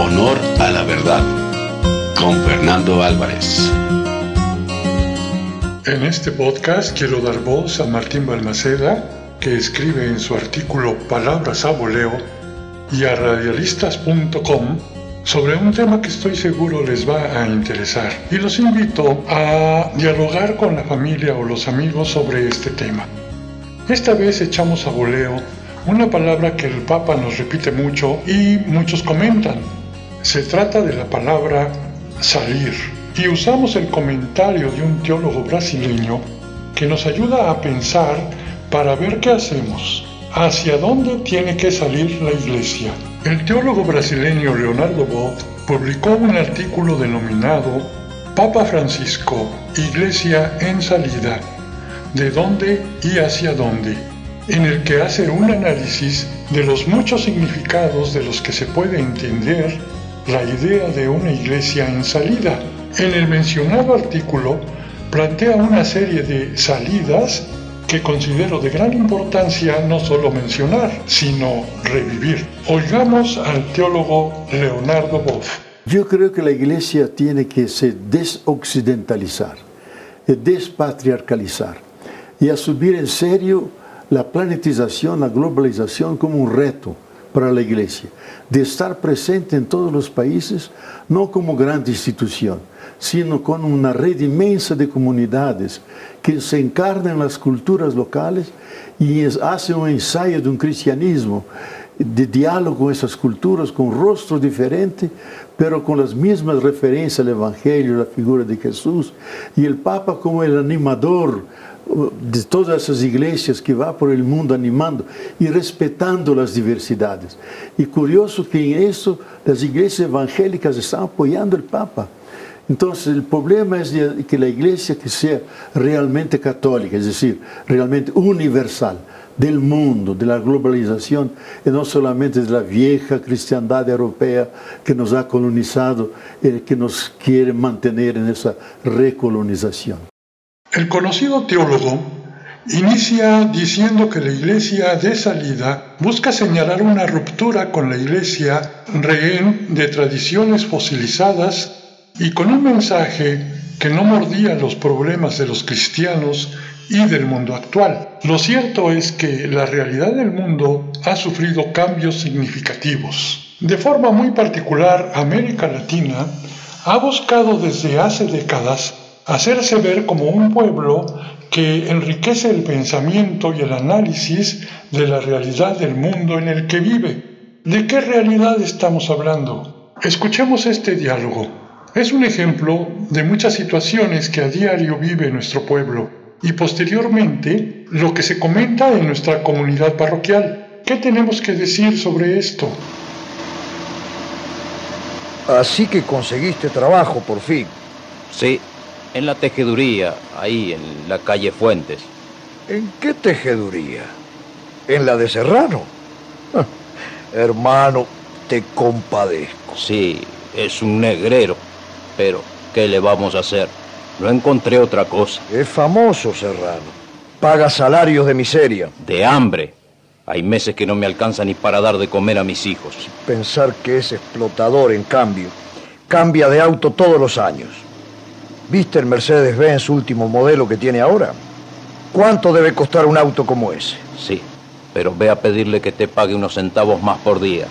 Honor a la verdad. Con Fernando Álvarez. En este podcast quiero dar voz a Martín Balmaceda, que escribe en su artículo Palabras a voleo, y a radialistas.com sobre un tema que estoy seguro les va a interesar. Y los invito a dialogar con la familia o los amigos sobre este tema. Esta vez echamos a voleo una palabra que el Papa nos repite mucho y muchos comentan. Se trata de la palabra salir. Y usamos el comentario de un teólogo brasileño que nos ayuda a pensar para ver qué hacemos, hacia dónde tiene que salir la iglesia. El teólogo brasileño Leonardo Boff publicó un artículo denominado Papa Francisco, Iglesia en salida, de dónde y hacia dónde, en el que hace un análisis de los muchos significados de los que se puede entender la idea de una iglesia en salida. En el mencionado artículo plantea una serie de salidas que considero de gran importancia no solo mencionar, sino revivir. Oigamos al teólogo Leonardo Boff. Yo creo que la iglesia tiene que se desoccidentalizar, despatriarcalizar y asumir en serio la planetización, la globalización como un reto para la iglesia, de estar presente en todos los países, no como gran institución, sino con una red inmensa de comunidades que se encarnan en las culturas locales y hacen un ensayo de un cristianismo de diálogo con esas culturas, con rostros diferentes, pero con las mismas referencias al Evangelio, la figura de Jesús, y el Papa como el animador uh, de todas esas iglesias que va por el mundo animando y respetando las diversidades. Y curioso que en eso las iglesias evangélicas están apoyando al Papa. Entonces, el problema es que la iglesia que sea realmente católica, es decir, realmente universal, del mundo, de la globalización, y no solamente de la vieja cristiandad europea que nos ha colonizado y que nos quiere mantener en esa recolonización. El conocido teólogo inicia diciendo que la iglesia de salida busca señalar una ruptura con la iglesia rehén de tradiciones fosilizadas y con un mensaje que no mordía los problemas de los cristianos y del mundo actual. Lo cierto es que la realidad del mundo ha sufrido cambios significativos. De forma muy particular, América Latina ha buscado desde hace décadas hacerse ver como un pueblo que enriquece el pensamiento y el análisis de la realidad del mundo en el que vive. ¿De qué realidad estamos hablando? Escuchemos este diálogo. Es un ejemplo de muchas situaciones que a diario vive nuestro pueblo y posteriormente lo que se comenta en nuestra comunidad parroquial. ¿Qué tenemos que decir sobre esto? Así que conseguiste trabajo por fin. Sí, en la tejeduría, ahí en la calle Fuentes. ¿En qué tejeduría? ¿En la de Serrano? hermano, te compadezco. Sí, es un negrero pero ¿qué le vamos a hacer? No encontré otra cosa. Es famoso, Serrano. Paga salarios de miseria. De hambre. Hay meses que no me alcanza ni para dar de comer a mis hijos. Pensar que es explotador, en cambio, cambia de auto todos los años. ¿Viste el Mercedes-Benz último modelo que tiene ahora? ¿Cuánto debe costar un auto como ese? Sí, pero ve a pedirle que te pague unos centavos más por día.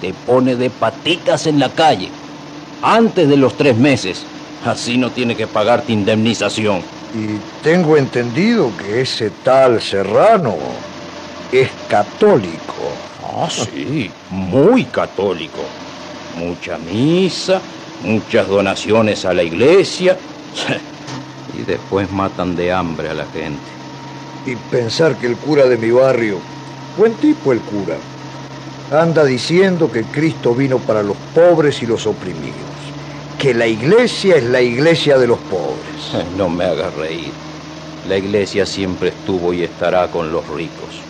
Te pone de patitas en la calle antes de los tres meses. Así no tiene que pagarte indemnización. Y tengo entendido que ese tal Serrano es católico. Ah, sí, muy católico. Mucha misa, muchas donaciones a la iglesia. y después matan de hambre a la gente. Y pensar que el cura de mi barrio, buen tipo el cura, anda diciendo que Cristo vino para los pobres y los oprimidos que la iglesia es la iglesia de los pobres. No me hagas reír. La iglesia siempre estuvo y estará con los ricos.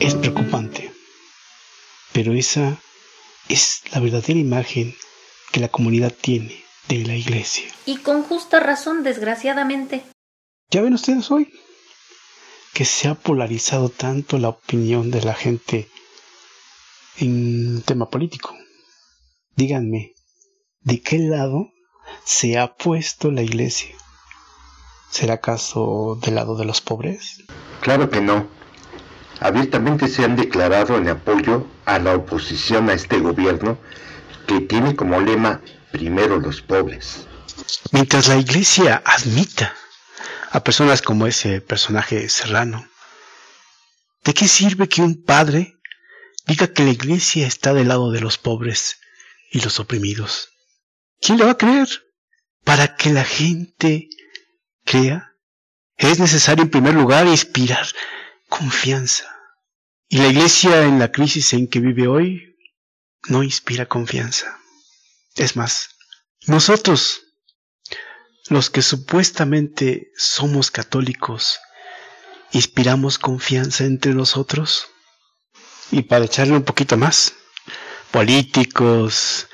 Es preocupante, pero esa es la verdadera imagen que la comunidad tiene de la iglesia. Y con justa razón, desgraciadamente. Ya ven ustedes hoy que se ha polarizado tanto la opinión de la gente en tema político. Díganme, ¿de qué lado se ha puesto la iglesia? ¿Será acaso del lado de los pobres? Claro que no. Abiertamente se han declarado en apoyo a la oposición a este gobierno que tiene como lema primero los pobres. Mientras la iglesia admita a personas como ese personaje serrano, ¿de qué sirve que un padre diga que la iglesia está del lado de los pobres y los oprimidos? ¿Quién le va a creer? Para que la gente crea, es necesario en primer lugar inspirar confianza. Y la iglesia en la crisis en que vive hoy no inspira confianza. Es más, nosotros, los que supuestamente somos católicos, inspiramos confianza entre nosotros. Y para echarle un poquito más, políticos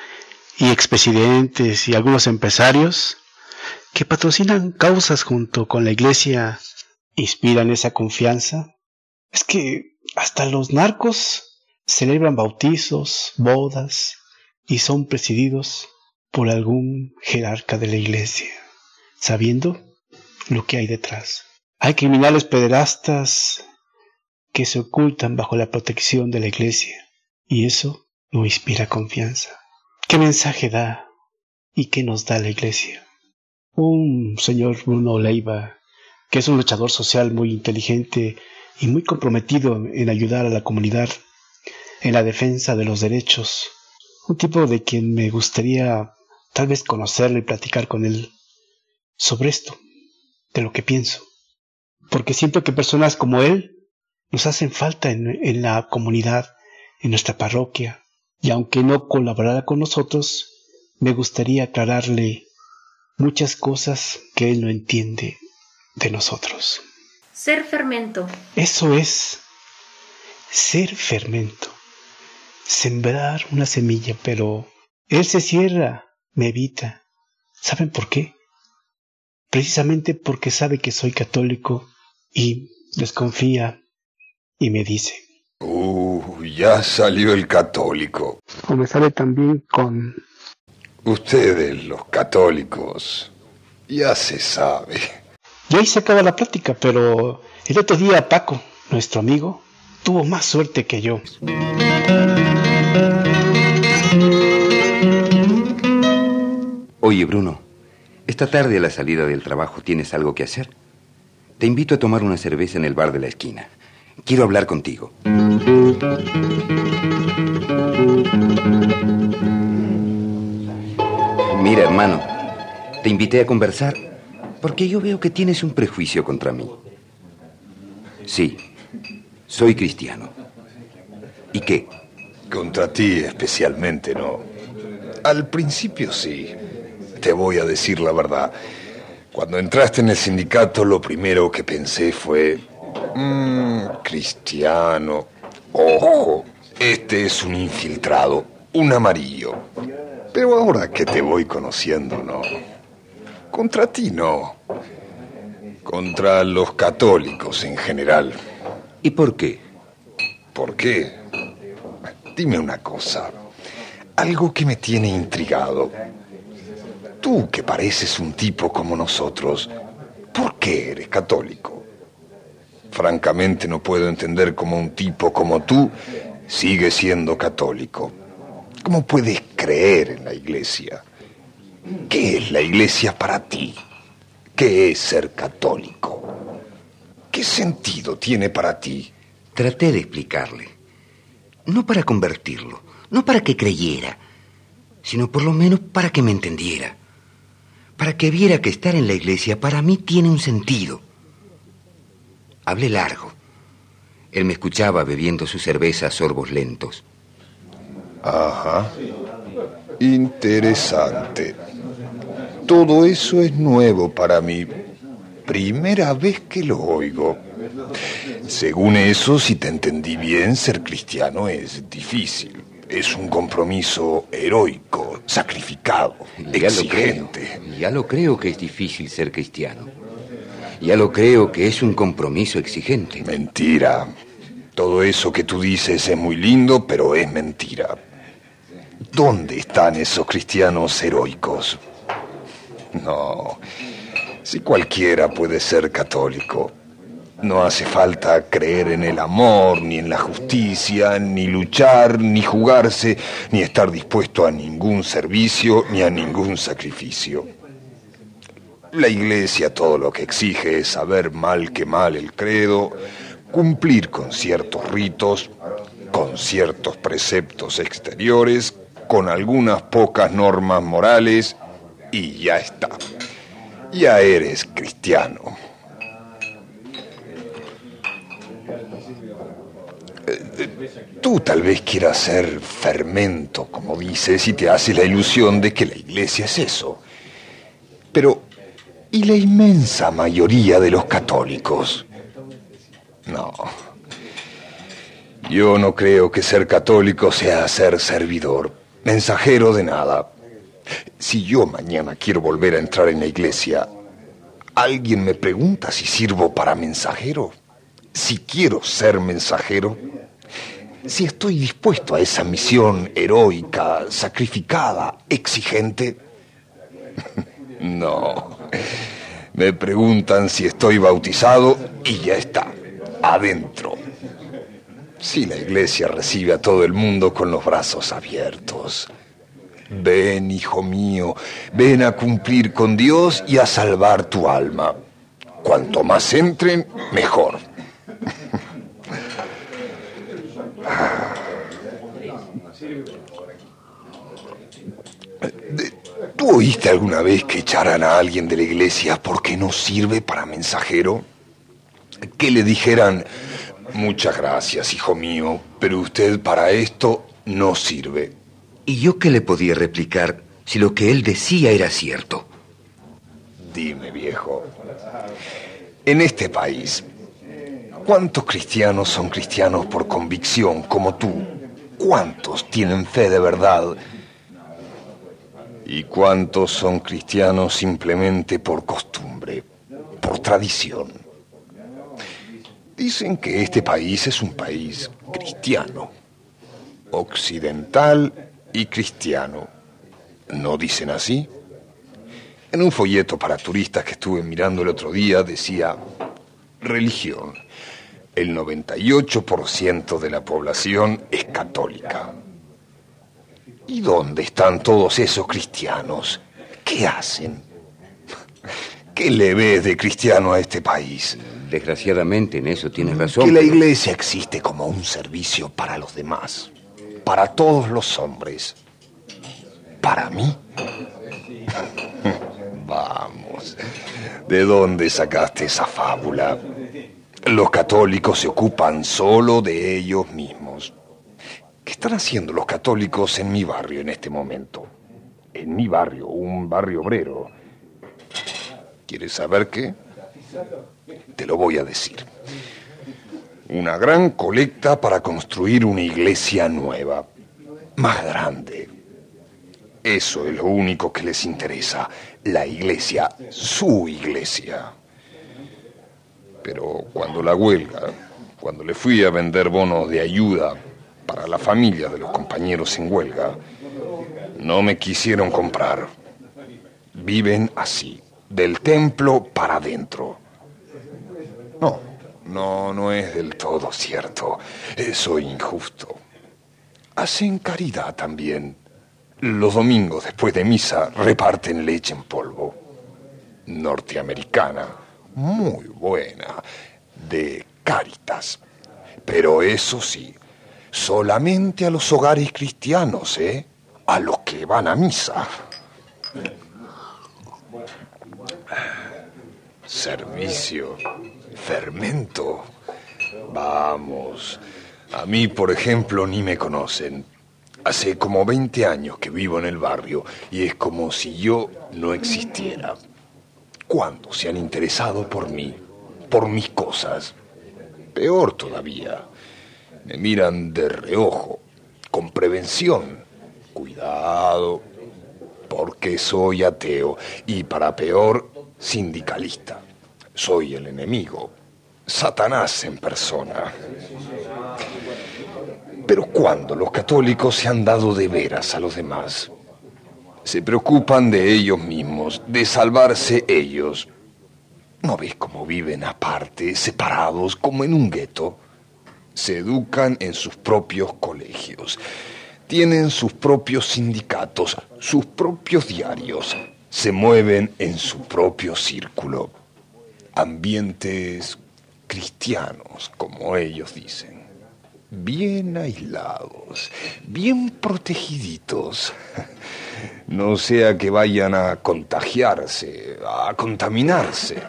y expresidentes y algunos empresarios que patrocinan causas junto con la iglesia inspiran esa confianza. Es que hasta los narcos celebran bautizos, bodas y son presididos por algún jerarca de la iglesia, sabiendo lo que hay detrás. Hay criminales pederastas que se ocultan bajo la protección de la iglesia y eso no inspira confianza. ¿Qué mensaje da y qué nos da la iglesia? Un señor Bruno Leiva, que es un luchador social muy inteligente y muy comprometido en ayudar a la comunidad en la defensa de los derechos. Un tipo de quien me gustaría tal vez conocerlo y platicar con él sobre esto, de lo que pienso. Porque siento que personas como él nos hacen falta en, en la comunidad, en nuestra parroquia, y aunque no colaborara con nosotros, me gustaría aclararle muchas cosas que él no entiende de nosotros. Ser fermento. Eso es ser fermento. Sembrar una semilla, pero él se cierra, me evita. ¿Saben por qué? Precisamente porque sabe que soy católico y desconfía y me dice. Uh, ya salió el católico. O me sale también con Ustedes, los católicos, ya se sabe. Y ahí se acaba la plática, pero el otro día Paco, nuestro amigo, tuvo más suerte que yo. Oye, Bruno, esta tarde a la salida del trabajo tienes algo que hacer. Te invito a tomar una cerveza en el bar de la esquina. Quiero hablar contigo. Mira, hermano, te invité a conversar porque yo veo que tienes un prejuicio contra mí. Sí, soy cristiano. ¿Y qué? Contra ti especialmente no. Al principio sí. Te voy a decir la verdad. Cuando entraste en el sindicato, lo primero que pensé fue... Mmm, cristiano. Ojo, este es un infiltrado, un amarillo. Pero ahora que te voy conociendo, no. Contra ti no. Contra los católicos en general. ¿Y por qué? ¿Por qué? Dime una cosa. Algo que me tiene intrigado. Tú que pareces un tipo como nosotros, ¿por qué eres católico? Francamente no puedo entender cómo un tipo como tú sigue siendo católico. ¿Cómo puedes creer en la iglesia? ¿Qué es la iglesia para ti? ¿Qué es ser católico? ¿Qué sentido tiene para ti? Traté de explicarle. No para convertirlo, no para que creyera, sino por lo menos para que me entendiera. Para que viera que estar en la iglesia para mí tiene un sentido. Hablé largo. Él me escuchaba bebiendo su cerveza a sorbos lentos. Ajá. Interesante. Todo eso es nuevo para mí. Primera vez que lo oigo. Según eso, si te entendí bien, ser cristiano es difícil. Es un compromiso heroico, sacrificado, Ya exigente. Lo creo. Ya lo creo que es difícil ser cristiano. Ya lo creo que es un compromiso exigente. Mentira. Todo eso que tú dices es muy lindo, pero es mentira. ¿Dónde están esos cristianos heroicos? No. Si cualquiera puede ser católico, no hace falta creer en el amor, ni en la justicia, ni luchar, ni jugarse, ni estar dispuesto a ningún servicio, ni a ningún sacrificio. La iglesia todo lo que exige es saber mal que mal el credo, cumplir con ciertos ritos, con ciertos preceptos exteriores, con algunas pocas normas morales y ya está. Ya eres cristiano. Eh, Tú tal vez quieras ser fermento, como dices, y te hace la ilusión de que la iglesia es eso. Pero, ¿y la inmensa mayoría de los católicos? No. Yo no creo que ser católico sea ser servidor, mensajero de nada. Si yo mañana quiero volver a entrar en la iglesia, alguien me pregunta si sirvo para mensajero, si quiero ser mensajero, si estoy dispuesto a esa misión heroica, sacrificada, exigente. No. Me preguntan si estoy bautizado y ya está, adentro. Si la iglesia recibe a todo el mundo con los brazos abiertos. Ven, hijo mío, ven a cumplir con Dios y a salvar tu alma. Cuanto más entren, mejor. ¿Tú oíste alguna vez que echaran a alguien de la iglesia porque no sirve para mensajero? Que le dijeran, muchas gracias, hijo mío, pero usted para esto no sirve. ¿Y yo qué le podía replicar si lo que él decía era cierto? Dime, viejo, en este país, ¿cuántos cristianos son cristianos por convicción como tú? ¿Cuántos tienen fe de verdad? ¿Y cuántos son cristianos simplemente por costumbre, por tradición? Dicen que este país es un país cristiano, occidental y cristiano. ¿No dicen así? En un folleto para turistas que estuve mirando el otro día decía, religión. El 98% de la población es católica. ¿Y dónde están todos esos cristianos? ¿Qué hacen? ¿Qué le ves de cristiano a este país? Desgraciadamente en eso tienes razón. Que la iglesia existe como un servicio para los demás, para todos los hombres. ¿Para mí? Vamos, ¿de dónde sacaste esa fábula? Los católicos se ocupan solo de ellos mismos. ¿Qué están haciendo los católicos en mi barrio en este momento? En mi barrio, un barrio obrero. ¿Quieres saber qué? Te lo voy a decir. Una gran colecta para construir una iglesia nueva, más grande. Eso es lo único que les interesa, la iglesia, su iglesia. Pero cuando la huelga, cuando le fui a vender bonos de ayuda para la familia de los compañeros en huelga, no me quisieron comprar. Viven así, del templo para adentro. No, no, no es del todo cierto. Eh, Soy injusto. Hacen caridad también. Los domingos después de misa reparten leche en polvo. Norteamericana, muy buena, de Caritas. Pero eso sí, solamente a los hogares cristianos, ¿eh? A los que van a misa. Servicio, fermento. Vamos. A mí, por ejemplo, ni me conocen. Hace como 20 años que vivo en el barrio y es como si yo no existiera. ¿Cuándo se han interesado por mí? Por mis cosas. Peor todavía. Me miran de reojo, con prevención. Cuidado, porque soy ateo y para peor, sindicalista. Soy el enemigo, Satanás en persona. Pero ¿cuándo los católicos se han dado de veras a los demás? Se preocupan de ellos mismos, de salvarse ellos. ¿No ves cómo viven aparte, separados, como en un gueto? Se educan en sus propios colegios. Tienen sus propios sindicatos, sus propios diarios. Se mueven en su propio círculo. Ambientes cristianos, como ellos dicen. Bien aislados, bien protegiditos. No sea que vayan a contagiarse, a contaminarse,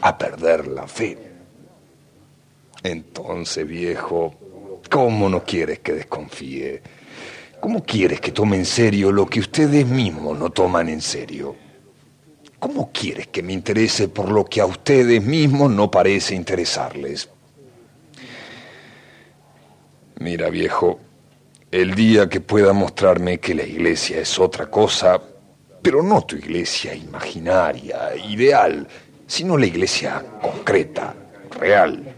a perder la fe. Entonces, viejo, ¿cómo no quieres que desconfíe? ¿Cómo quieres que tome en serio lo que ustedes mismos no toman en serio? ¿Cómo quieres que me interese por lo que a ustedes mismos no parece interesarles? Mira, viejo, el día que pueda mostrarme que la iglesia es otra cosa, pero no tu iglesia imaginaria, ideal, sino la iglesia concreta, real.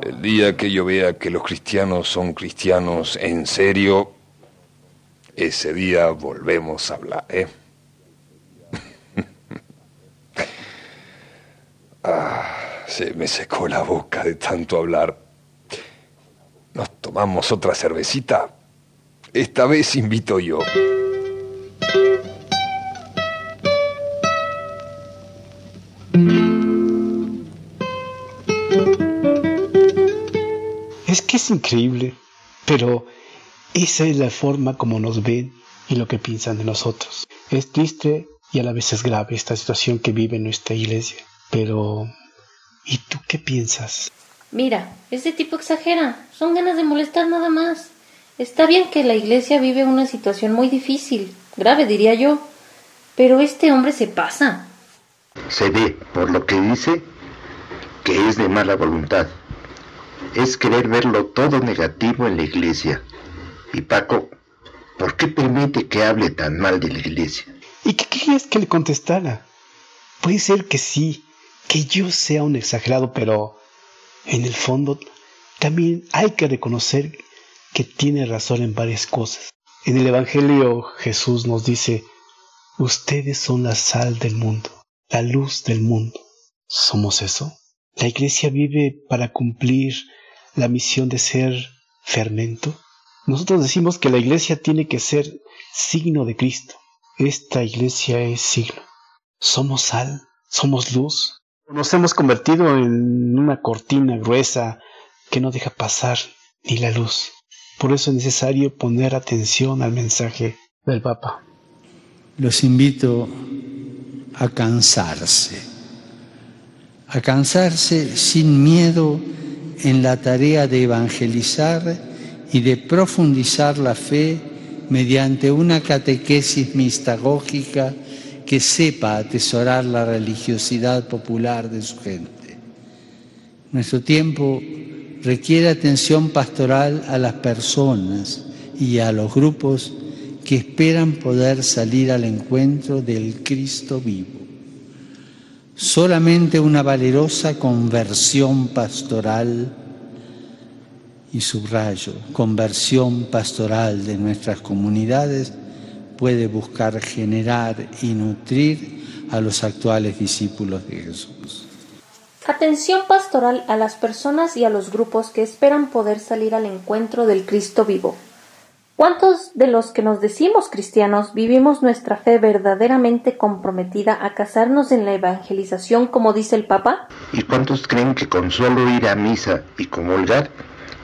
El día que yo vea que los cristianos son cristianos en serio, ese día volvemos a hablar, ¿eh? Me secó la boca de tanto hablar. ¿Nos tomamos otra cervecita? Esta vez invito yo. Es que es increíble, pero esa es la forma como nos ven y lo que piensan de nosotros. Es triste y a la vez es grave esta situación que vive nuestra iglesia. Pero, ¿y tú qué piensas? Mira, este tipo exagera. Son ganas de molestar nada más. Está bien que la iglesia vive una situación muy difícil, grave diría yo, pero este hombre se pasa. Se ve, por lo que dice, que es de mala voluntad. Es querer verlo todo negativo en la iglesia. Y Paco, ¿por qué permite que hable tan mal de la iglesia? ¿Y qué querías que le contestara? Puede ser que sí, que yo sea un exagerado, pero en el fondo también hay que reconocer que tiene razón en varias cosas. En el Evangelio Jesús nos dice, ustedes son la sal del mundo, la luz del mundo. ¿Somos eso? La iglesia vive para cumplir la misión de ser fermento. Nosotros decimos que la iglesia tiene que ser signo de Cristo. Esta iglesia es signo. Somos sal, somos luz. Nos hemos convertido en una cortina gruesa que no deja pasar ni la luz. Por eso es necesario poner atención al mensaje del Papa. Los invito a cansarse, a cansarse sin miedo en la tarea de evangelizar y de profundizar la fe mediante una catequesis mistagógica que sepa atesorar la religiosidad popular de su gente. Nuestro tiempo requiere atención pastoral a las personas y a los grupos que esperan poder salir al encuentro del Cristo vivo. Solamente una valerosa conversión pastoral, y subrayo, conversión pastoral de nuestras comunidades puede buscar generar y nutrir a los actuales discípulos de Jesús. Atención pastoral a las personas y a los grupos que esperan poder salir al encuentro del Cristo vivo. ¿Cuántos de los que nos decimos cristianos vivimos nuestra fe verdaderamente comprometida a casarnos en la evangelización como dice el Papa? ¿Y cuántos creen que con solo ir a misa y comulgar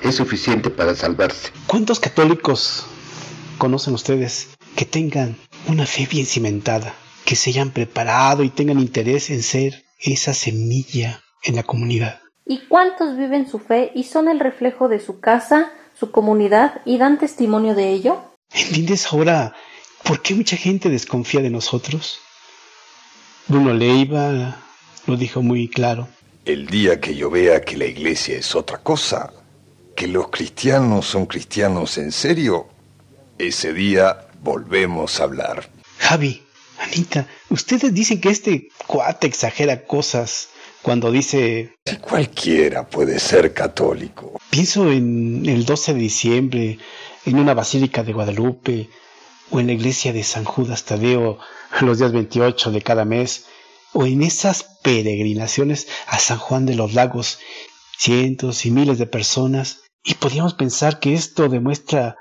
es suficiente para salvarse? ¿Cuántos católicos conocen ustedes que tengan una fe bien cimentada, que se hayan preparado y tengan interés en ser esa semilla en la comunidad? ¿Y cuántos viven su fe y son el reflejo de su casa, su comunidad y dan testimonio de ello? ¿Entiendes ahora por qué mucha gente desconfía de nosotros? Bruno Leiva lo dijo muy claro. El día que yo vea que la iglesia es otra cosa, que los cristianos son cristianos en serio, ese día volvemos a hablar. Javi, Anita, ustedes dicen que este cuate exagera cosas cuando dice... Cualquiera puede ser católico. Pienso en el 12 de diciembre, en una basílica de Guadalupe, o en la iglesia de San Judas Tadeo los días 28 de cada mes, o en esas peregrinaciones a San Juan de los Lagos, cientos y miles de personas, y podríamos pensar que esto demuestra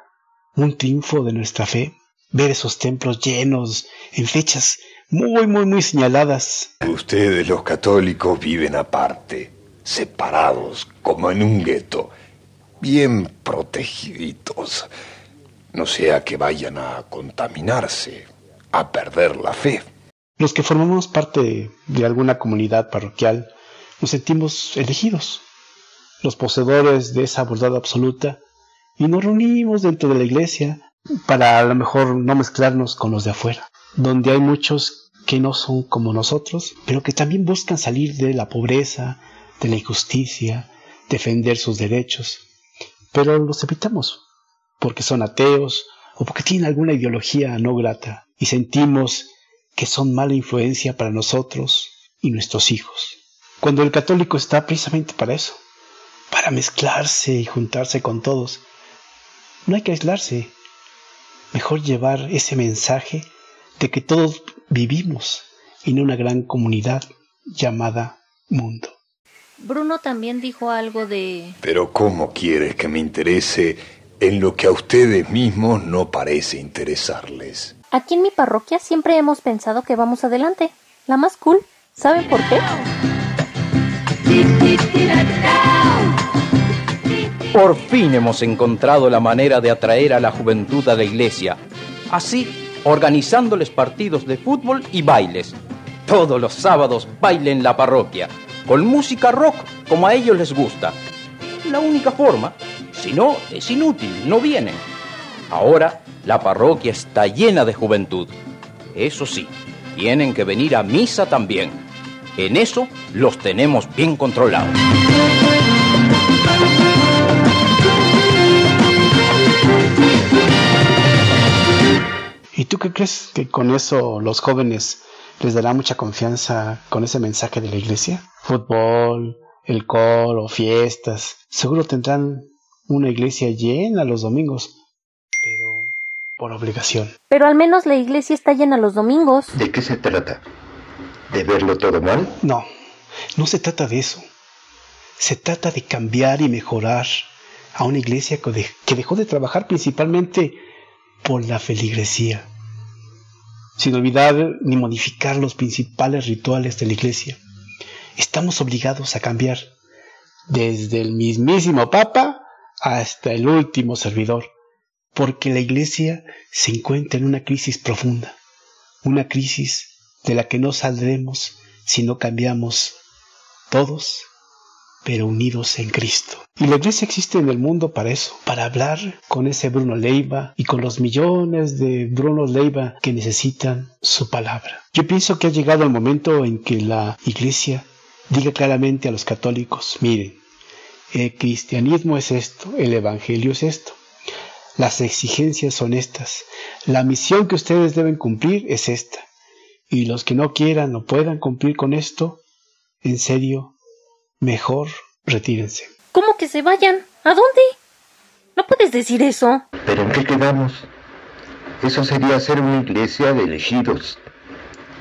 un triunfo de nuestra fe, ver esos templos llenos en fechas muy, muy, muy señaladas. Ustedes los católicos viven aparte, separados, como en un gueto, bien protegiditos. No sea que vayan a contaminarse, a perder la fe. Los que formamos parte de alguna comunidad parroquial nos sentimos elegidos, los poseedores de esa verdad absoluta, y nos reunimos dentro de la iglesia para a lo mejor no mezclarnos con los de afuera, donde hay muchos que no son como nosotros, pero que también buscan salir de la pobreza, de la injusticia, defender sus derechos, pero los evitamos, porque son ateos o porque tienen alguna ideología no grata, y sentimos que son mala influencia para nosotros y nuestros hijos. Cuando el católico está precisamente para eso, para mezclarse y juntarse con todos. No hay que aislarse, mejor llevar ese mensaje de que todos vivimos en una gran comunidad llamada mundo. Bruno también dijo algo de... Pero ¿cómo quieres que me interese en lo que a ustedes mismos no parece interesarles? Aquí en mi parroquia siempre hemos pensado que vamos adelante. La más cool. ¿Saben por qué? Por fin hemos encontrado la manera de atraer a la juventud a la iglesia. Así, organizándoles partidos de fútbol y bailes. Todos los sábados baile en la parroquia, con música rock como a ellos les gusta. La única forma, si no, es inútil, no vienen. Ahora la parroquia está llena de juventud. Eso sí, tienen que venir a misa también. En eso los tenemos bien controlados. ¿Y tú qué crees que con eso los jóvenes les dará mucha confianza con ese mensaje de la iglesia? Fútbol, el coro, fiestas. Seguro tendrán una iglesia llena los domingos, pero por obligación. Pero al menos la iglesia está llena los domingos. ¿De qué se trata? ¿De verlo todo mal? No, no se trata de eso. Se trata de cambiar y mejorar a una iglesia que dejó de trabajar principalmente por la feligresía, sin olvidar ni modificar los principales rituales de la iglesia. Estamos obligados a cambiar desde el mismísimo Papa hasta el último servidor, porque la iglesia se encuentra en una crisis profunda, una crisis de la que no saldremos si no cambiamos todos pero unidos en Cristo. Y la iglesia existe en el mundo para eso, para hablar con ese Bruno Leiva y con los millones de Bruno Leiva que necesitan su palabra. Yo pienso que ha llegado el momento en que la iglesia diga claramente a los católicos, miren, el cristianismo es esto, el evangelio es esto. Las exigencias son estas. La misión que ustedes deben cumplir es esta. Y los que no quieran o puedan cumplir con esto, en serio, Mejor retírense. ¿Cómo que se vayan? ¿A dónde? No puedes decir eso. ¿Pero en qué quedamos? Eso sería ser una iglesia de elegidos.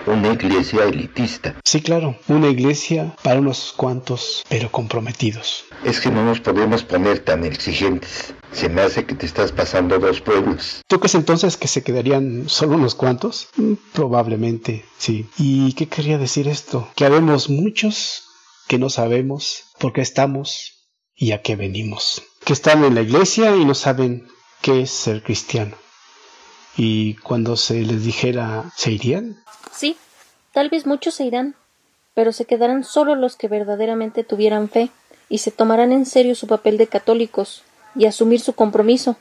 Una iglesia elitista. Sí, claro. Una iglesia para unos cuantos, pero comprometidos. Es que no nos podemos poner tan exigentes. Se me hace que te estás pasando dos pueblos. ¿Tú crees entonces que se quedarían solo unos cuantos? Mm, probablemente, sí. ¿Y qué quería decir esto? Que habemos muchos que no sabemos por qué estamos y a qué venimos. Que están en la iglesia y no saben qué es ser cristiano. Y cuando se les dijera, ¿se irían? Sí, tal vez muchos se irán, pero se quedarán solo los que verdaderamente tuvieran fe y se tomarán en serio su papel de católicos y asumir su compromiso.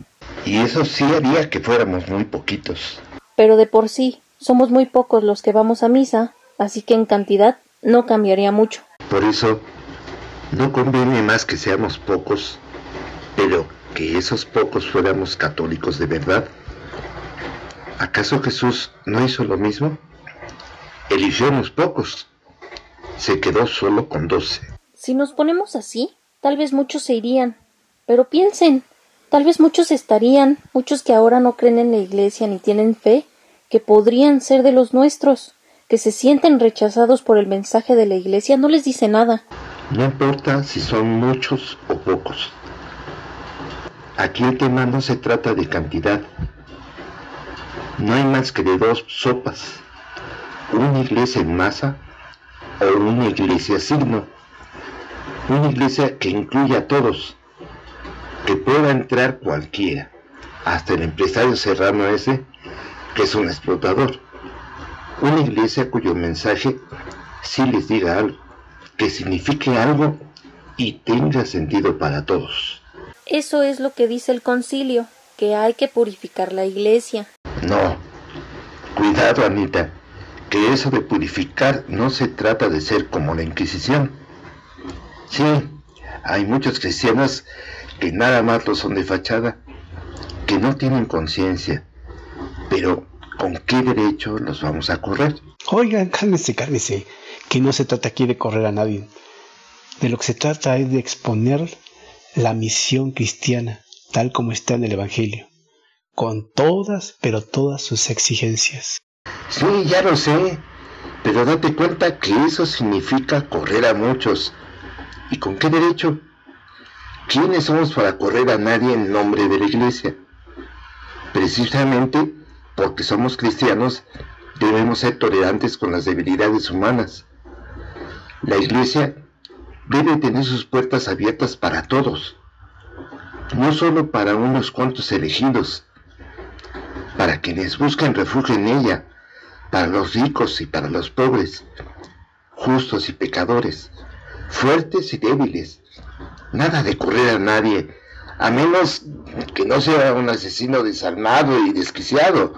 Y eso sí haría que fuéramos muy poquitos. Pero de por sí somos muy pocos los que vamos a misa, así que en cantidad no cambiaría mucho. Por eso, no conviene más que seamos pocos, pero que esos pocos fuéramos católicos de verdad. ¿Acaso Jesús no hizo lo mismo? Eligió unos pocos. Se quedó solo con doce. Si nos ponemos así, tal vez muchos se irían. Pero piensen, tal vez muchos estarían, muchos que ahora no creen en la iglesia ni tienen fe, que podrían ser de los nuestros, que se sienten rechazados por el mensaje de la iglesia, no les dice nada. No importa si son muchos o pocos. Aquí el tema no se trata de cantidad. No hay más que de dos sopas. Una iglesia en masa o una iglesia signo. Una iglesia que incluya a todos. Que pueda entrar cualquiera. Hasta el empresario serrano ese, que es un explotador. Una iglesia cuyo mensaje sí les diga algo. Que signifique algo y tenga sentido para todos. Eso es lo que dice el concilio, que hay que purificar la iglesia. No. Cuidado, Anita, que eso de purificar no se trata de ser como la Inquisición. Sí, hay muchos cristianos que nada más lo son de fachada, que no tienen conciencia. Pero, ¿con qué derecho los vamos a correr? Oigan, cálmese, cálmese, que no se trata aquí de correr a nadie. De lo que se trata es de exponer la misión cristiana tal como está en el Evangelio, con todas, pero todas sus exigencias. Sí, ya lo sé, pero date cuenta que eso significa correr a muchos. ¿Y con qué derecho? ¿Quiénes somos para correr a nadie en nombre de la iglesia? Precisamente porque somos cristianos, debemos ser tolerantes con las debilidades humanas. La iglesia debe tener sus puertas abiertas para todos, no solo para unos cuantos elegidos, para quienes buscan refugio en ella, para los ricos y para los pobres, justos y pecadores, fuertes y débiles. Nada de correr a nadie, a menos que no sea un asesino desalmado y desquiciado.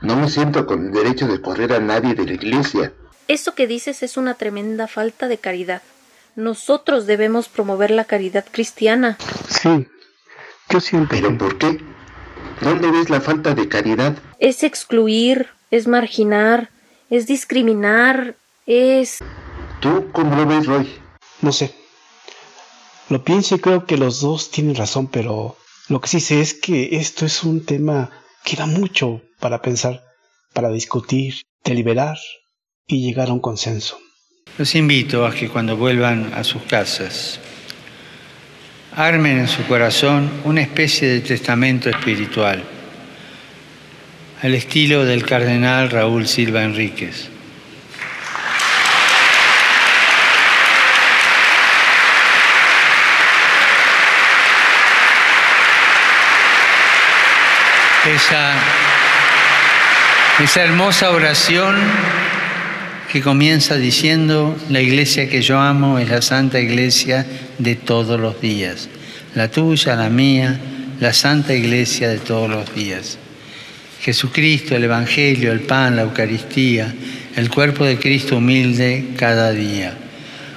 No me siento con el derecho de correr a nadie de la iglesia. Eso que dices es una tremenda falta de caridad. Nosotros debemos promover la caridad cristiana. Sí, yo siento. ¿Pero por qué? ¿Dónde ves la falta de caridad? Es excluir, es marginar, es discriminar, es... ¿Tú cómo lo ves, Roy? No sé. Lo pienso y creo que los dos tienen razón, pero lo que sí sé es que esto es un tema que da mucho para pensar, para discutir, deliberar y llegar a un consenso. Los invito a que cuando vuelvan a sus casas, armen en su corazón una especie de testamento espiritual, al estilo del cardenal Raúl Silva Enríquez. Esa, esa hermosa oración que comienza diciendo, la iglesia que yo amo es la santa iglesia de todos los días, la tuya, la mía, la santa iglesia de todos los días. Jesucristo, el Evangelio, el pan, la Eucaristía, el cuerpo de Cristo humilde cada día,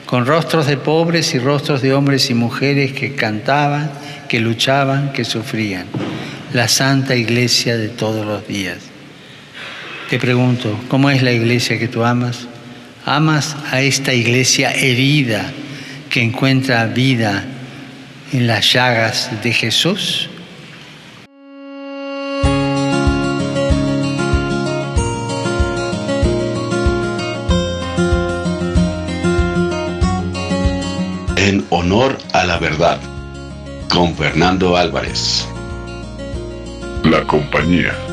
con rostros de pobres y rostros de hombres y mujeres que cantaban, que luchaban, que sufrían, la santa iglesia de todos los días. Te pregunto, ¿cómo es la iglesia que tú amas? ¿Amas a esta iglesia herida que encuentra vida en las llagas de Jesús? En honor a la verdad, con Fernando Álvarez. La compañía